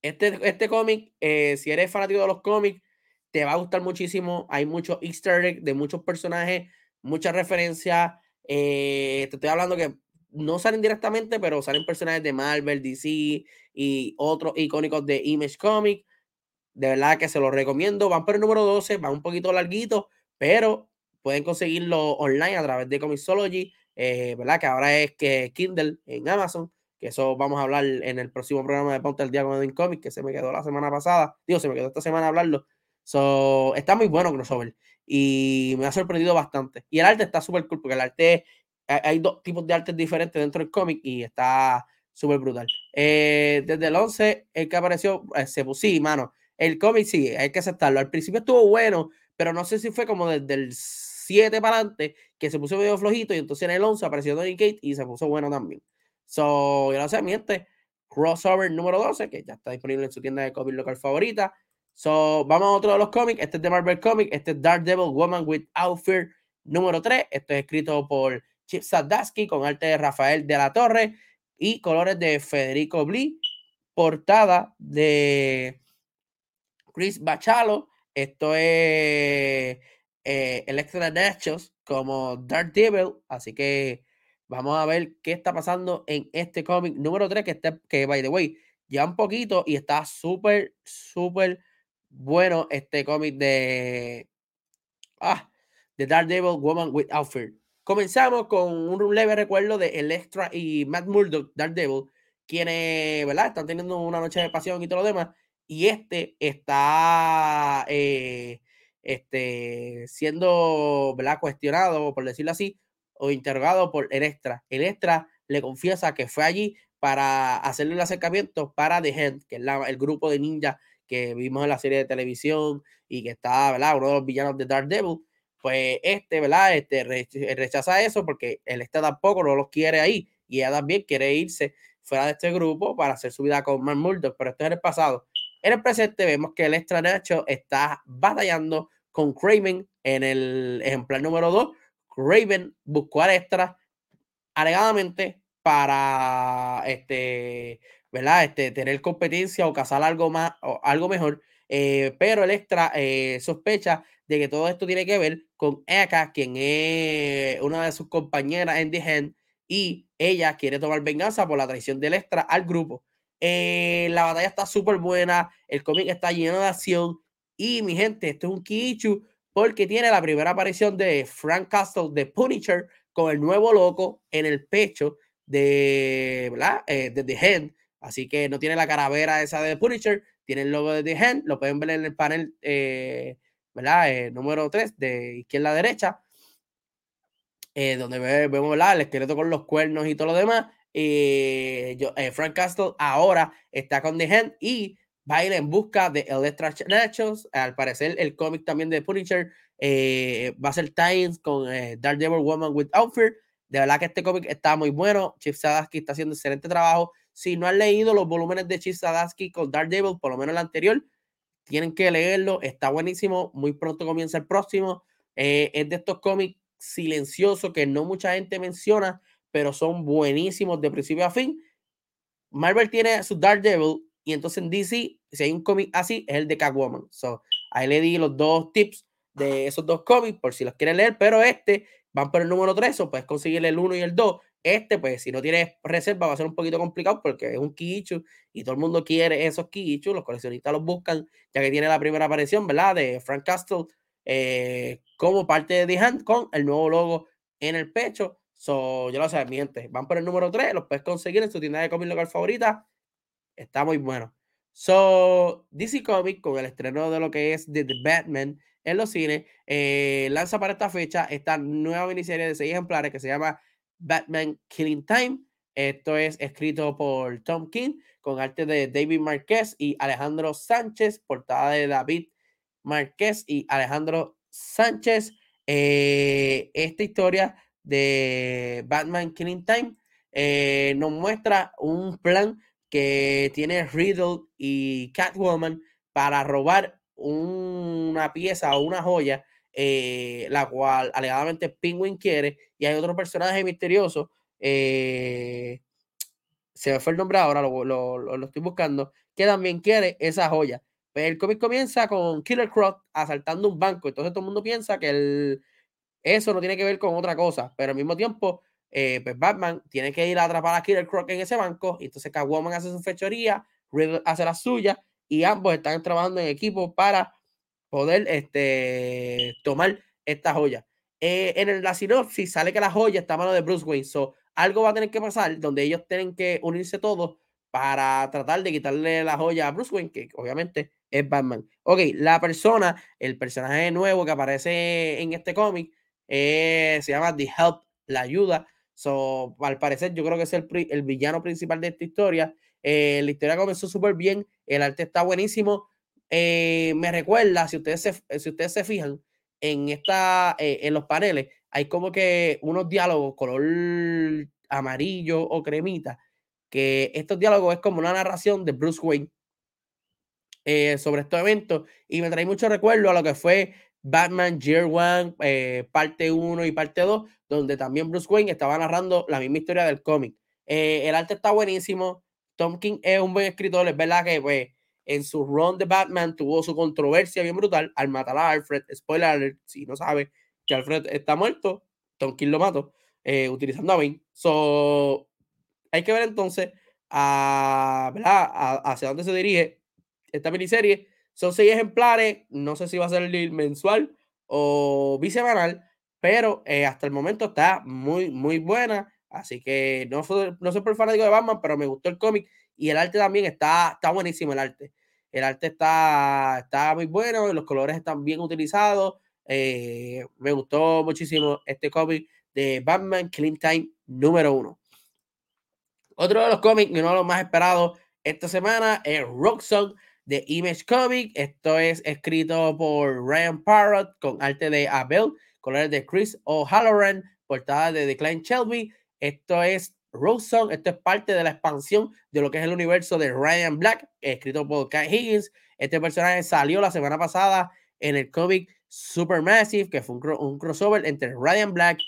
Este, este cómic, eh, si eres fanático de los cómics, te va a gustar muchísimo. Hay muchos easter eggs de muchos personajes, muchas referencias. Eh, te estoy hablando que no salen directamente, pero salen personajes de Marvel, DC y otros icónicos de Image Comic. De verdad que se los recomiendo. Van por el número 12, van un poquito larguito, pero pueden conseguirlo online a través de Comixology, eh, ¿verdad? Que ahora es que Kindle en Amazon, que eso vamos a hablar en el próximo programa de Ponte el Día con Edwin Comic, que se me quedó la semana pasada. Digo, se me quedó esta semana hablarlo. So, está muy bueno crossover y me ha sorprendido bastante. Y el arte está súper cool porque el arte, hay dos tipos de artes diferentes dentro del cómic y está súper brutal. Eh, desde el 11, el que apareció, eh, se puso, sí, mano, el cómic sí, hay que aceptarlo. Al principio estuvo bueno, pero no sé si fue como desde el 7 para adelante que se puso medio flojito y entonces en el 11 apareció Donny Kate y se puso bueno también. So, ya no sé, miente. Crossover número 12, que ya está disponible en su tienda de cómics local favorita. So, vamos a otro de los cómics. Este es de Marvel Comics. Este es Daredevil Woman with Fear número 3. Esto es escrito por Chip Sadaski con arte de Rafael de la Torre y colores de Federico Blee. Portada de Chris Bachalo. Esto es eh, Electra Nachos como Daredevil. Así que vamos a ver qué está pasando en este cómic número 3 que, está, que, by the way, ya un poquito y está súper, súper bueno este cómic de, ah, de Daredevil Woman with Fear. Comenzamos con un leve recuerdo de Electra y Matt Murdock, Daredevil, quienes, ¿verdad? Están teniendo una noche de pasión y todo lo demás. Y este está eh, este, siendo, ¿verdad? Cuestionado, por decirlo así, o interrogado por Electra. Electra le confiesa que fue allí para hacerle el acercamiento para The Hand, que es el grupo de ninjas que vimos en la serie de televisión y que está, ¿verdad? Uno de los villanos de Daredevil, pues este, ¿verdad? Este rechaza eso porque él está tampoco no los quiere ahí y ella también quiere irse fuera de este grupo para hacer su vida con Mark Murdock, pero esto es en el pasado. En el presente vemos que el extra Nacho está batallando con Craven en el ejemplar número 2. Craven buscó al extra alegadamente para este ¿verdad? Este, tener competencia o cazar algo más o algo mejor. Eh, pero el extra eh, sospecha de que todo esto tiene que ver con Eka, quien es una de sus compañeras en The Hand, y ella quiere tomar venganza por la traición del extra al grupo. Eh, la batalla está súper buena, el cómic está lleno de acción, y mi gente, esto es un Kichu porque tiene la primera aparición de Frank Castle de Punisher con el nuevo loco en el pecho de, ¿verdad? de The Hand Así que no tiene la caravera esa de Punisher, tiene el logo de The Hand, lo pueden ver en el panel, eh, ¿verdad? Eh, número 3 de izquierda a derecha, eh, donde vemos el esqueleto con los cuernos y todo lo demás. Yo, Frank Castle ahora está con The Hand y va a ir en busca de Electra Nachos. Al parecer, el cómic también de Punisher va a ser Times con Daredevil Woman with Outfit. De verdad que este cómic está muy bueno. Chip Sadaski está haciendo excelente trabajo. Si no han leído los volúmenes de Chip Zdarsky con Daredevil, por lo menos el anterior, tienen que leerlo. Está buenísimo. Muy pronto comienza el próximo. Eh, es de estos cómics silenciosos que no mucha gente menciona, pero son buenísimos de principio a fin. Marvel tiene su Daredevil y entonces en DC, si hay un cómic así, es el de Catwoman. So, ahí le di los dos tips de esos dos cómics por si los quieren leer, pero este van por el número 3 o puedes conseguir el 1 y el 2 este, pues, si no tienes reserva, va a ser un poquito complicado porque es un Kiichu y todo el mundo quiere esos Kiichu. Los coleccionistas los buscan, ya que tiene la primera aparición, ¿verdad? De Frank Castle eh, como parte de The Hand con el nuevo logo en el pecho. So, yo lo sé, miente. Van por el número 3, los puedes conseguir en su tienda de cómics local favorita. Está muy bueno. So, DC Comics, con el estreno de lo que es The, The Batman en los cines, eh, lanza para esta fecha esta nueva miniserie de seis ejemplares que se llama Batman Killing Time. Esto es escrito por Tom King con arte de David Marquez y Alejandro Sánchez, portada de David Marquez y Alejandro Sánchez. Eh, esta historia de Batman Killing Time eh, nos muestra un plan que tiene Riddle y Catwoman para robar una pieza o una joya eh, la cual alegadamente Penguin quiere, y hay otro personaje misterioso, eh, se me fue el nombre ahora, lo, lo, estoy buscando, que también quiere esa joya. Pero el cómic comienza con Killer Croc asaltando un banco, entonces todo el mundo piensa que eso no tiene que ver con otra cosa, pero al mismo tiempo, eh, pues Batman tiene que ir a atrapar a Killer Croc en ese banco, y entonces Catwoman hace su fechoría, Riddle hace la suya, y ambos están trabajando en equipo para poder este, tomar esta joya. Eh, en la sinopsis sale que la joya está a mano de Bruce Wayne. So, algo va a tener que pasar donde ellos tienen que unirse todos para tratar de quitarle la joya a Bruce Wayne, que obviamente es Batman. Ok, la persona, el personaje nuevo que aparece en este cómic, eh, se llama The Help, la ayuda. So, al parecer, yo creo que es el, el villano principal de esta historia. Eh, la historia comenzó súper bien, el arte está buenísimo. Eh, me recuerda, si ustedes se, si ustedes se fijan, en, esta, eh, en los paneles, hay como que unos diálogos color amarillo o cremita, que estos diálogos es como una narración de Bruce Wayne eh, sobre estos eventos y me trae mucho recuerdo a lo que fue Batman Year One, parte 1 y parte 2, donde también Bruce Wayne estaba narrando la misma historia del cómic. El arte está buenísimo. Tom King es un buen escritor, es verdad que pues, en su run de Batman tuvo su controversia bien brutal al matar a Alfred. Spoiler alert, si no sabe que Alfred está muerto, Tom King lo mató eh, utilizando a Bane. So, hay que ver entonces a, hacia dónde se dirige esta miniserie. Son seis ejemplares, no sé si va a ser mensual o bisemanal, pero eh, hasta el momento está muy, muy buena. Así que no, no soy por fanático de Batman, pero me gustó el cómic y el arte también está, está buenísimo. El arte, el arte está, está muy bueno, los colores están bien utilizados. Eh, me gustó muchísimo este cómic de Batman Clean Time número uno. Otro de los cómics uno de los más esperados esta semana es Rock Song de Image Comic. Esto es escrito por Ryan Parrott con arte de Abel, colores de Chris O'Halloran, portada de Declan Shelby. Esto es Song, esto es parte de la expansión de lo que es el universo de Ryan Black, escrito por Kai Higgins. Este personaje salió la semana pasada en el cómic Supermassive, que fue un, crossover entre Ryan Black,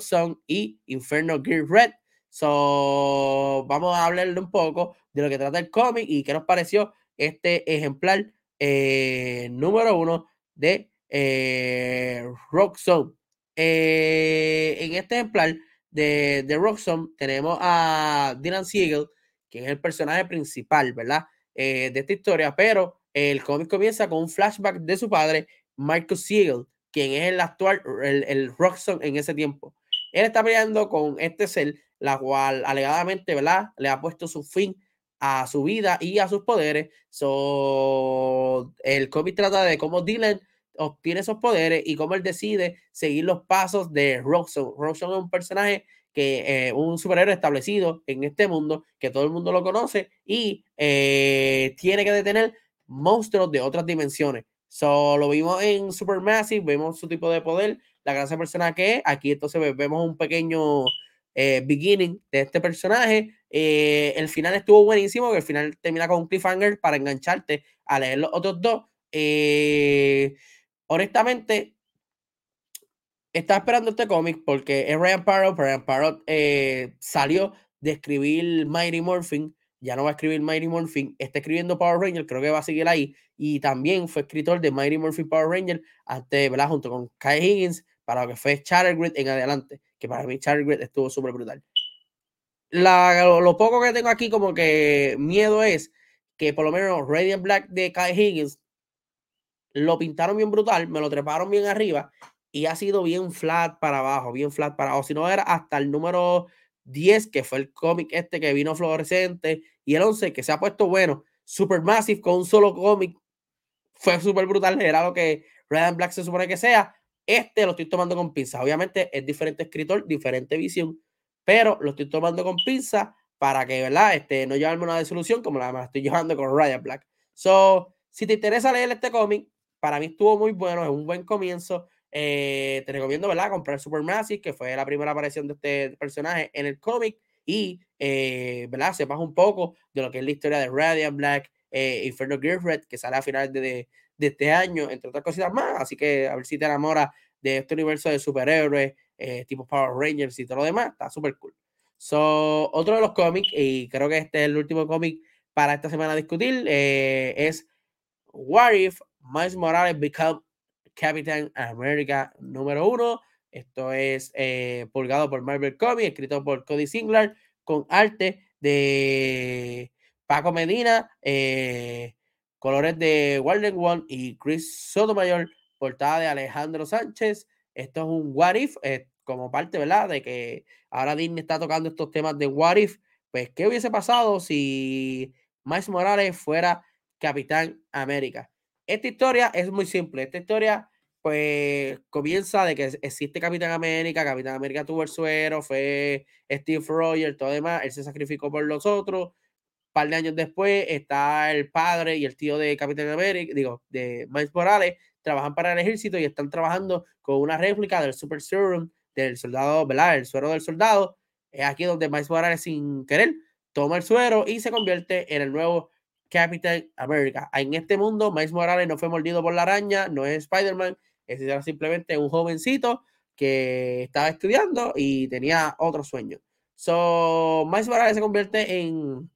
Song y Inferno Gear Red. So, vamos a hablarle un poco de lo que trata el cómic y qué nos pareció este ejemplar eh, número uno de eh. Eh, en este ejemplar de, de Roxxon tenemos a Dylan Siegel, que es el personaje principal, ¿verdad? de esta historia, pero el cómic comienza con un flashback de su padre, Marcus Siegel, quien es el actual, el, el en ese tiempo. Él está peleando con este ser, la cual alegadamente, ¿verdad? Le ha puesto su fin a su vida y a sus poderes. So, el cómic trata de cómo Dylan obtiene esos poderes y cómo él decide seguir los pasos de Roxxon. Roxxon es un personaje que eh, un superhéroe establecido en este mundo, que todo el mundo lo conoce y eh, tiene que detener monstruos de otras dimensiones. So, lo vimos en Supermassive, vemos su tipo de poder, la clase de persona que es. Aquí entonces vemos un pequeño eh, beginning de este personaje. Eh, el final estuvo buenísimo, que el final termina con un cliffhanger para engancharte a leer los otros dos. Honestamente, estaba esperando este cómic porque es Ryan Parrott. Ryan Parrott salió de escribir Mighty Morphin. Ya no va a escribir Mighty Morphin, está escribiendo Power Ranger, creo que va a seguir ahí. Y también fue escritor de Mighty Morphin Power Ranger, antes, ¿verdad? Junto con Kai Higgins, para lo que fue Grid en adelante que para mí Charlie estuvo súper brutal. lo, poco que tengo aquí como que miedo es que por lo menos Radiant Black de Kai Higgins lo pintaron bien brutal, me lo treparon bien arriba y ha sido bien flat para abajo, bien flat para abajo. Si no era hasta el número 10, que fue el cómic este que vino fluorescente, y el 11, que se ha puesto bueno, super massive con un solo cómic, fue súper brutal, era lo que Radiant Black se supone que sea, este lo estoy tomando con pinza. Obviamente es diferente escritor, diferente visión, pero lo estoy tomando con pinza para que, ¿verdad? Este, no llevarme una desolución como la, estoy llevando con Ryan Black. So, si te interesa leer este cómic, para mí estuvo muy bueno, es un buen comienzo. Eh, te recomiendo, ¿verdad? Comprar Supermassive, que fue la primera aparición de este personaje en el cómic. Y, eh, ¿verdad? Sepas un poco de lo que es la historia de Radiant Black, eh, Inferno Red, que sale a finales de, de este año, entre otras cositas más. Así que a ver si te enamoras de este universo de superhéroes, eh, tipo Power Rangers y todo lo demás. Está súper cool. So, otro de los cómics, y creo que este es el último cómic para esta semana discutir, eh, es What If Miles Morales Become Captain America número uno. Esto es eh, pulgado por Marvel Comics, escrito por Cody Singler, con arte de Paco Medina. Eh, colores de Walden One y Chris Sotomayor, portada de Alejandro Sánchez. Esto es un What If, eh, como parte, ¿verdad? De que ahora Disney está tocando estos temas de What If. Pues, ¿qué hubiese pasado si Miles Morales fuera Capitán América? Esta historia es muy simple. Esta historia, pues, comienza de que existe Capitán América. Capitán América tuvo el suero, fue Steve Rogers, todo demás. Él se sacrificó por los otros par de años después está el padre y el tío de Capitán América, digo, de Miles Morales, trabajan para el ejército y están trabajando con una réplica del Super Serum del soldado, ¿verdad? El suero del soldado. Es aquí donde Miles Morales sin querer toma el suero y se convierte en el nuevo Capitán América. En este mundo, Miles Morales no fue mordido por la araña, no es Spider-Man, es simplemente un jovencito que estaba estudiando y tenía otro sueño. So, Miles Morales se convierte en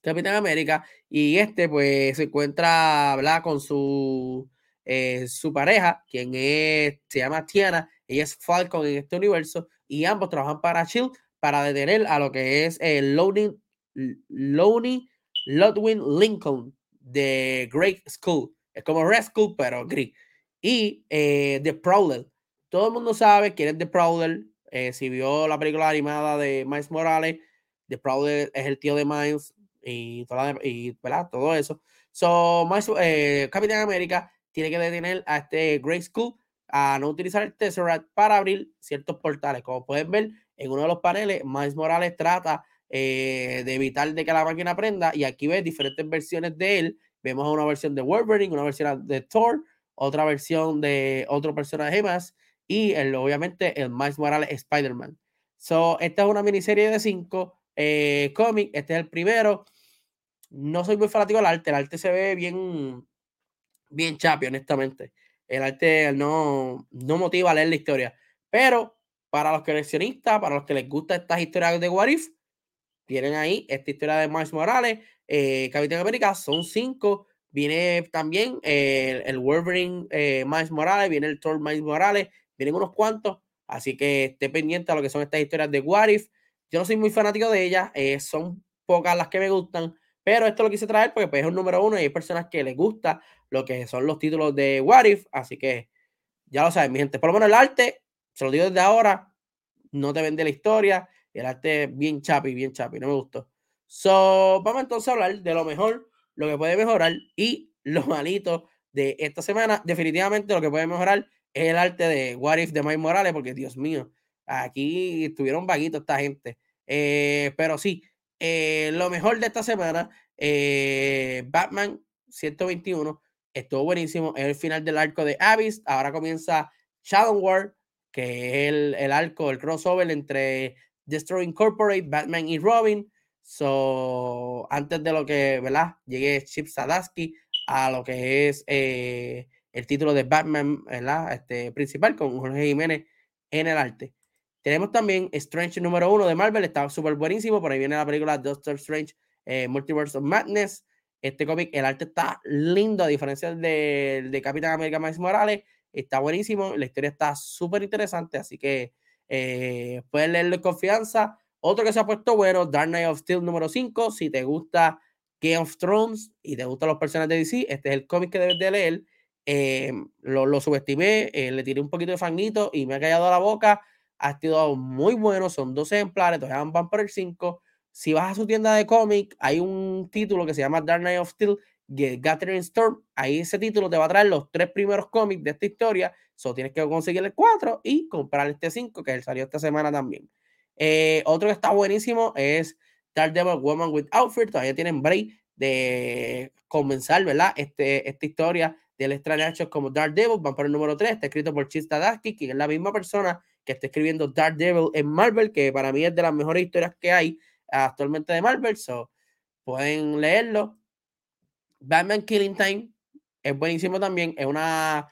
Capitán América y este pues se encuentra ¿verdad? con su, eh, su pareja, quien es, se llama Tiana, ella es Falcon en este universo y ambos trabajan para Shield para detener a lo que es el Loney Ludwig Lincoln de Great School. Es como Red School, pero gris. Y eh, The Prowler. Todo el mundo sabe quién es The Prowler. Eh, si vio la película animada de Miles Morales, The Prowler es el tío de Miles y, todo eso. So, Miles, eh, Capitán América tiene que detener a este Great School a no utilizar el Tesseract para abrir ciertos portales. Como pueden ver en uno de los paneles, Miles Morales trata eh, de evitar de que la máquina prenda y aquí ves diferentes versiones de él. Vemos una versión de Wolverine, una versión de Thor, otra versión de otro personaje más y el, obviamente el Miles Morales Spider-Man. So, esta es una miniserie de cinco eh, cómics. Este es el primero. No soy muy fanático del arte. El arte se ve bien, bien chapi, honestamente. El arte no, no motiva a leer la historia. Pero para los coleccionistas, para los que les gustan estas historias de What If, tienen ahí esta historia de Miles Morales, eh, Capitán América, son cinco. Viene también el, el Wolverine eh, Miles Morales, viene el Thor Miles Morales, vienen unos cuantos. Así que esté pendiente a lo que son estas historias de What If. Yo no soy muy fanático de ellas, eh, son pocas las que me gustan, pero esto lo quise traer porque pues, es un número uno y hay personas que les gusta lo que son los títulos de What If. Así que ya lo saben, mi gente. Por lo menos el arte, se lo digo desde ahora, no te vende la historia. El arte bien chapi, bien chapi, no me gustó. So, vamos entonces a hablar de lo mejor, lo que puede mejorar y lo malito de esta semana. Definitivamente lo que puede mejorar es el arte de What If de Mike Morales, porque Dios mío, aquí estuvieron vaguitos esta gente. Eh, pero sí, eh, lo mejor de esta semana, eh, Batman 121, estuvo buenísimo. Es el final del arco de Abyss. Ahora comienza Shadow War, que es el, el arco, el crossover entre Destroy Incorporate, Batman y Robin. So, antes de lo que, ¿verdad? Llegue Chip Sadaski a lo que es eh, el título de Batman, ¿verdad? Este, principal con Jorge Jiménez en el arte. Tenemos también Strange número uno de Marvel, está súper buenísimo. Por ahí viene la película Doctor Strange eh, Multiverse of Madness. Este cómic, el arte está lindo, a diferencia de, de Capitán América Miles Morales. Está buenísimo, la historia está súper interesante, así que eh, puedes leerlo confianza. Otro que se ha puesto bueno, Dark Knight of Steel número 5. Si te gusta Game of Thrones y te gustan los personajes de DC, este es el cómic que debes de leer. Lo, lo, subestimé, eh, le tiré un poquito de fanguito y me ha callado la boca. Ha sido muy bueno, son 12 ejemplares, todavía van por el 5. Si vas a su tienda de cómic, hay un título que se llama Dark Knight of Steel, Gathering Storm. Ahí ese título te va a traer los tres primeros cómics de esta historia So tienes que conseguir el 4 y comprar este 5 que salió esta semana también. Eh, otro que está buenísimo es Daredevil Woman with Outfit. Todavía tienen break de comenzar, ¿verdad? Este, esta historia del extraño como Daredevil. Van por el número 3. Está escrito por Chista Dasky, que es la misma persona que está escribiendo Daredevil en Marvel, que para mí es de las mejores historias que hay actualmente de Marvel. So pueden leerlo. Batman Killing Time es buenísimo también. Es una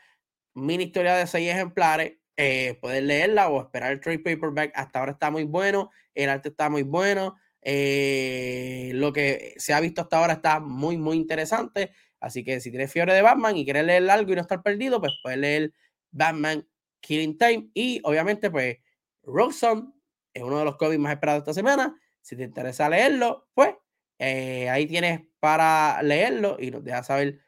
mini historia de seis ejemplares. Eh, puedes leerla o esperar el trade paperback. Hasta ahora está muy bueno. El arte está muy bueno. Eh, lo que se ha visto hasta ahora está muy, muy interesante. Así que si tienes fiebre de Batman y quieres leer algo y no estar perdido, pues puedes leer Batman Killing Time. Y obviamente, pues, Roxanne es uno de los cómics más esperados esta semana. Si te interesa leerlo, pues eh, ahí tienes para leerlo y nos deja saber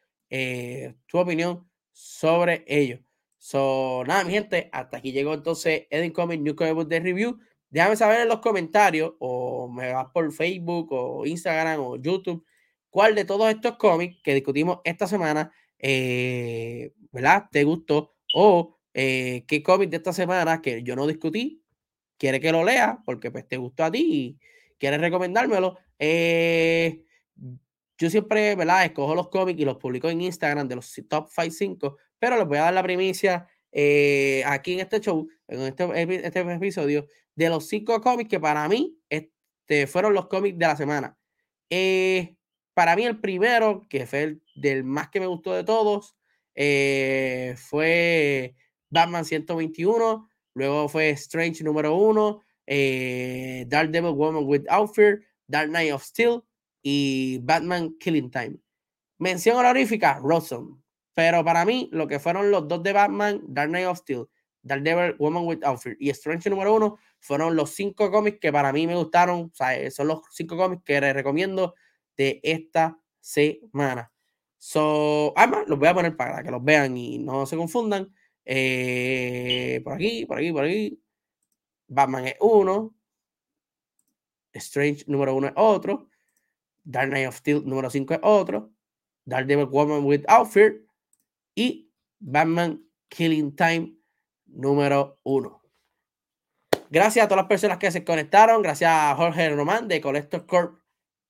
tu opinión sobre ello. So, nada, mi gente, hasta aquí llegó entonces Edin Comic New Comic Book de Review. Déjame saber en los comentarios o me vas por Facebook o Instagram o YouTube cuál de todos estos cómics que discutimos esta semana, eh, ¿verdad? ¿Te gustó? O eh, qué cómic de esta semana que yo no discutí, quiere que lo lea porque pues te gustó a ti y quieres recomendármelo. Eh, yo siempre, ¿verdad? Escojo los cómics y los publico en Instagram de los top 5, 5, pero les voy a dar la primicia eh, aquí en este show, en este, este, episodio, de los cinco cómics que para mí este, fueron los cómics de la semana. Eh, para mí el primero, que fue el del más que me gustó de todos, eh, fue Batman 121, luego fue Strange número 1, eh, Dark Devil Woman Without Fear, Dark Knight of Steel y Batman Killing Time. Mención honorífica, Rosen. Pero para mí, lo que fueron los dos de Batman, Dark Knight of Steel, Dark Devil Woman Without Fear y Strange número 1 fueron los cinco cómics que para mí me gustaron. O sea, son los cinco cómics que les recomiendo de esta semana. So, además, los voy a poner para que los vean y no se confundan. Eh, por aquí, por aquí, por aquí. Batman es uno. Strange número uno es otro. Dark Knight of Steel número 5 es otro. Dark Devil Woman Without Fear. Y Batman Killing Time número uno. Gracias a todas las personas que se conectaron. Gracias a Jorge Román de Collector Corp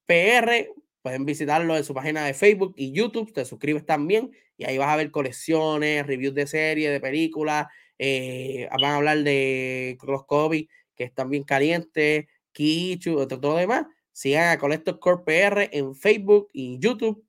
PR. Pueden visitarlo en su página de Facebook y YouTube. Te suscribes también y ahí vas a ver colecciones, reviews de series, de películas. Eh, van a hablar de los COVID que están bien calientes, Kichu, todo, lo demás. Sigan a Collector Corp PR en Facebook y YouTube.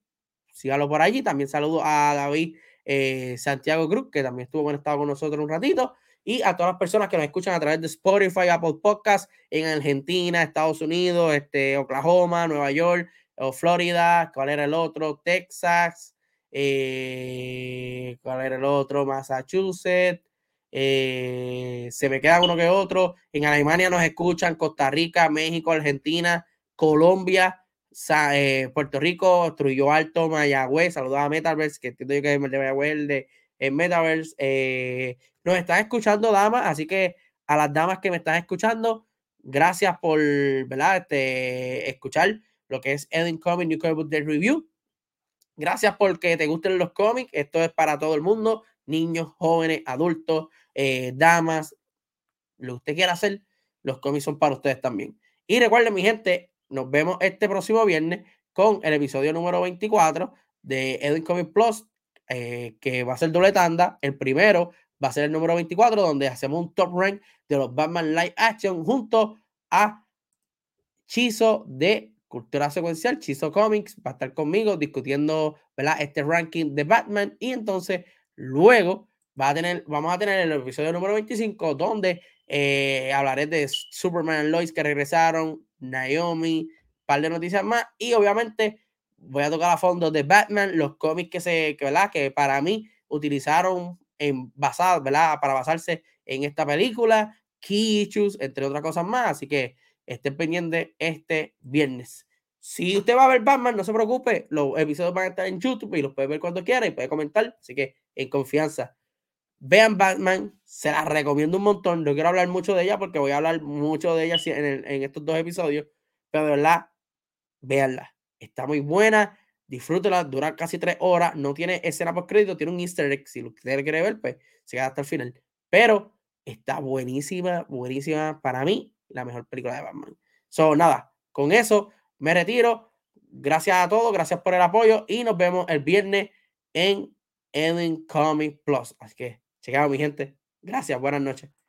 Síganlo por allí. También saludo a David eh, Santiago Cruz, que también estuvo conectado con nosotros un ratito y a todas las personas que nos escuchan a través de Spotify, Apple Podcasts en Argentina, Estados Unidos, este, Oklahoma, Nueva York, o Florida, ¿cuál era el otro? Texas, eh, ¿cuál era el otro? Massachusetts, eh, se me queda uno que otro. En Alemania nos escuchan, Costa Rica, México, Argentina, Colombia, eh, Puerto Rico, Trujillo Alto, Mayagüez, saludos a Metaverse, que entiendo yo que es de Mayagüez, de Metaverse. Eh, nos están escuchando, damas, así que a las damas que me están escuchando, gracias por ¿verdad? Este, escuchar lo que es Eden Comic New Comic Book Day Review. Gracias porque te gusten los cómics. Esto es para todo el mundo, niños, jóvenes, adultos, eh, damas, lo que usted quiera hacer, los cómics son para ustedes también. Y recuerden, mi gente, nos vemos este próximo viernes con el episodio número 24 de Eden Comic Plus eh, que va a ser doble tanda. El primero va a ser el número 24, donde hacemos un top rank de los Batman Live Action junto a Chizo de Cultura Secuencial, Chizo Comics, va a estar conmigo discutiendo ¿verdad? este ranking de Batman. Y entonces luego vamos a tener el episodio número 25, donde eh, hablaré de Superman Lois que regresaron, Naomi, un par de noticias más. Y obviamente voy a tocar a fondo de Batman, los cómics que se, que, ¿verdad? Que para mí utilizaron en basado, ¿verdad? Para basarse en esta película, key entre otras cosas más. Así que estén pendientes este viernes. Si usted va a ver Batman, no se preocupe, los episodios van a estar en YouTube y los puede ver cuando quiera y puede comentar. Así que en confianza. Vean Batman, se la recomiendo un montón. No quiero hablar mucho de ella porque voy a hablar mucho de ella en, en estos dos episodios, pero de verdad, véanla Está muy buena. Disfrútela, dura casi tres horas. No tiene escena por crédito, tiene un easter egg. Si usted quiere ver, pues se queda hasta el final. Pero está buenísima, buenísima. Para mí, la mejor película de Batman. So, nada, con eso me retiro. Gracias a todos, gracias por el apoyo y nos vemos el viernes en Ellen Comic Plus. Así que, chequeado, mi gente. Gracias, buenas noches.